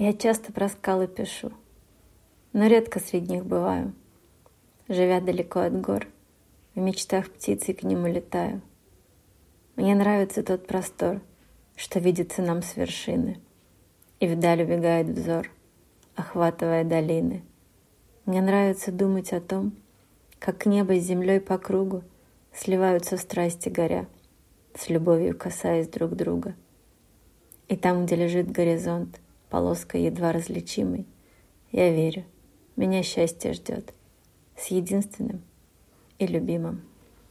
Я часто про скалы пишу, но редко среди них бываю. Живя далеко от гор, в мечтах птицей к нему летаю. Мне нравится тот простор, что видится нам с вершины, и вдаль убегает взор, охватывая долины. Мне нравится думать о том, как небо с землей по кругу сливаются страсти горя, с любовью касаясь друг друга. И там, где лежит горизонт, полоской едва различимой, я верю, меня счастье ждет. С единственным и любимым.